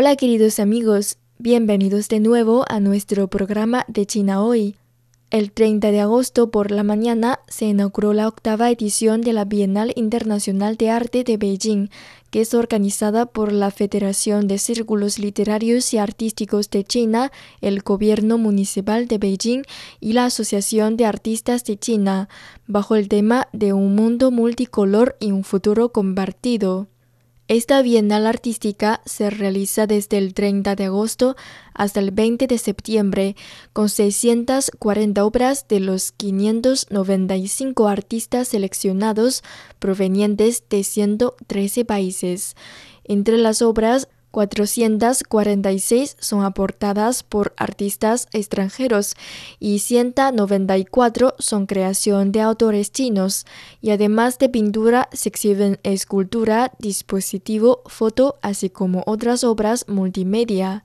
Hola queridos amigos, bienvenidos de nuevo a nuestro programa de China Hoy. El 30 de agosto por la mañana se inauguró la octava edición de la Bienal Internacional de Arte de Beijing, que es organizada por la Federación de Círculos Literarios y Artísticos de China, el Gobierno Municipal de Beijing y la Asociación de Artistas de China, bajo el tema de un mundo multicolor y un futuro compartido. Esta Bienal Artística se realiza desde el 30 de agosto hasta el 20 de septiembre, con 640 obras de los 595 artistas seleccionados provenientes de 113 países. Entre las obras 446 son aportadas por artistas extranjeros y 194 son creación de autores chinos. Y además de pintura, se exhiben escultura, dispositivo, foto, así como otras obras multimedia.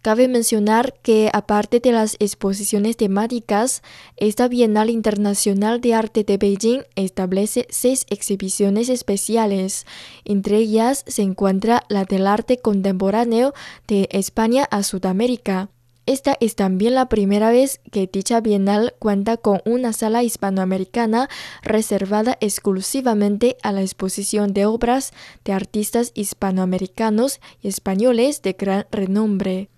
Cabe mencionar que, aparte de las exposiciones temáticas, esta Bienal Internacional de Arte de Beijing establece seis exhibiciones especiales. Entre ellas se encuentra la del arte contemporáneo de España a Sudamérica. Esta es también la primera vez que dicha bienal cuenta con una sala hispanoamericana reservada exclusivamente a la exposición de obras de artistas hispanoamericanos y españoles de gran renombre.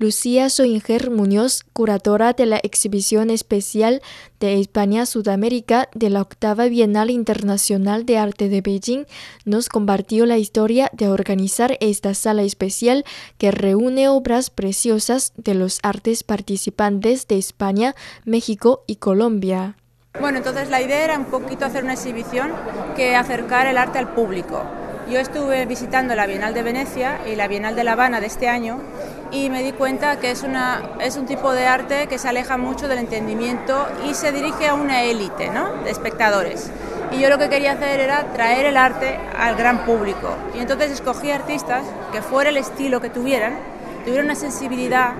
Lucía Soinger Muñoz, curadora de la exhibición especial de España-Sudamérica de la octava Bienal Internacional de Arte de Beijing, nos compartió la historia de organizar esta sala especial que reúne obras preciosas de los artes participantes de España, México y Colombia. Bueno, entonces la idea era un poquito hacer una exhibición que acercar el arte al público. Yo estuve visitando la Bienal de Venecia y la Bienal de La Habana de este año y me di cuenta que es, una, es un tipo de arte que se aleja mucho del entendimiento y se dirige a una élite ¿no? de espectadores. Y yo lo que quería hacer era traer el arte al gran público. Y entonces escogí artistas que fuera el estilo que tuvieran, tuvieran una sensibilidad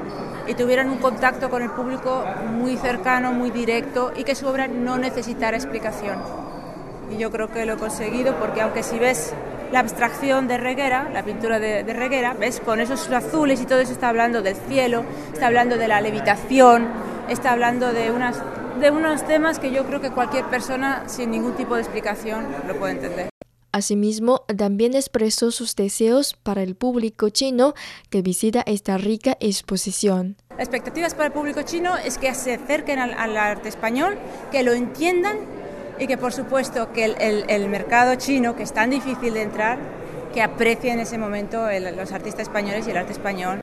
y tuvieran un contacto con el público muy cercano, muy directo y que su obra no necesitara explicación. Y yo creo que lo he conseguido porque aunque si ves la abstracción de Reguera, la pintura de, de, Reguera, ves con esos azules y todo eso está hablando del cielo, está hablando de la levitación, está hablando de, unas, de unos temas que yo creo que cualquier persona sin ningún tipo de explicación lo puede entender. Asimismo, también expresó sus deseos para el público chino que visita esta rica exposición. Las expectativas para el público chino es que se acerquen al, al arte español, que lo entiendan y que por supuesto que el, mercado chino, que es tan difícil de entrar, que aprecie en ese momento los artistas españoles y el arte español.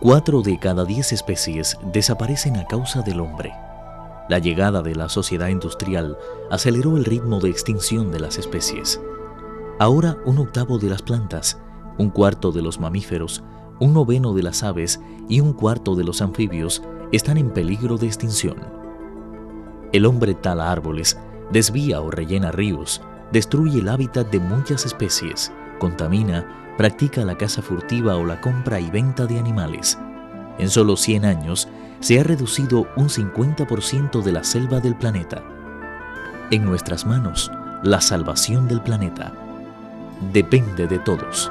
Cuatro de cada diez especies desaparecen a causa del hombre. La llegada de la sociedad industrial aceleró el ritmo de extinción de las especies. Ahora un octavo de las plantas, un cuarto de los mamíferos, un noveno de las aves y un cuarto de los anfibios están en peligro de extinción. El hombre tala árboles, desvía o rellena ríos, destruye el hábitat de muchas especies, contamina, practica la caza furtiva o la compra y venta de animales. En solo 100 años se ha reducido un 50% de la selva del planeta. En nuestras manos, la salvación del planeta depende de todos.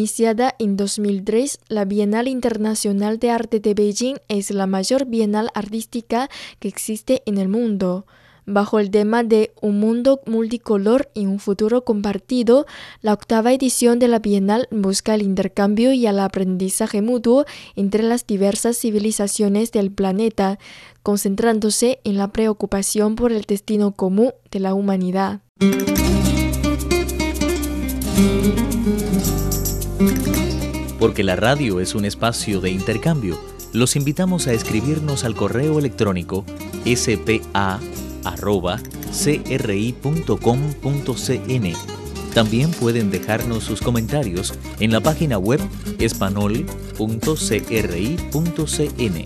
Iniciada en 2003, la Bienal Internacional de Arte de Beijing es la mayor bienal artística que existe en el mundo. Bajo el tema de Un mundo multicolor y un futuro compartido, la octava edición de la Bienal busca el intercambio y el aprendizaje mutuo entre las diversas civilizaciones del planeta, concentrándose en la preocupación por el destino común de la humanidad. Porque la radio es un espacio de intercambio, los invitamos a escribirnos al correo electrónico spa.cri.com.cn. También pueden dejarnos sus comentarios en la página web espanol.cri.cn.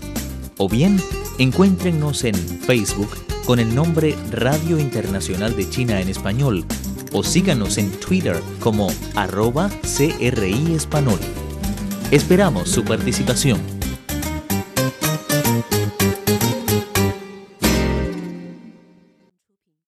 O bien, encuéntrennos en Facebook con el nombre Radio Internacional de China en Español o síganos en Twitter como arroba CRI Español. Esperamos su participación.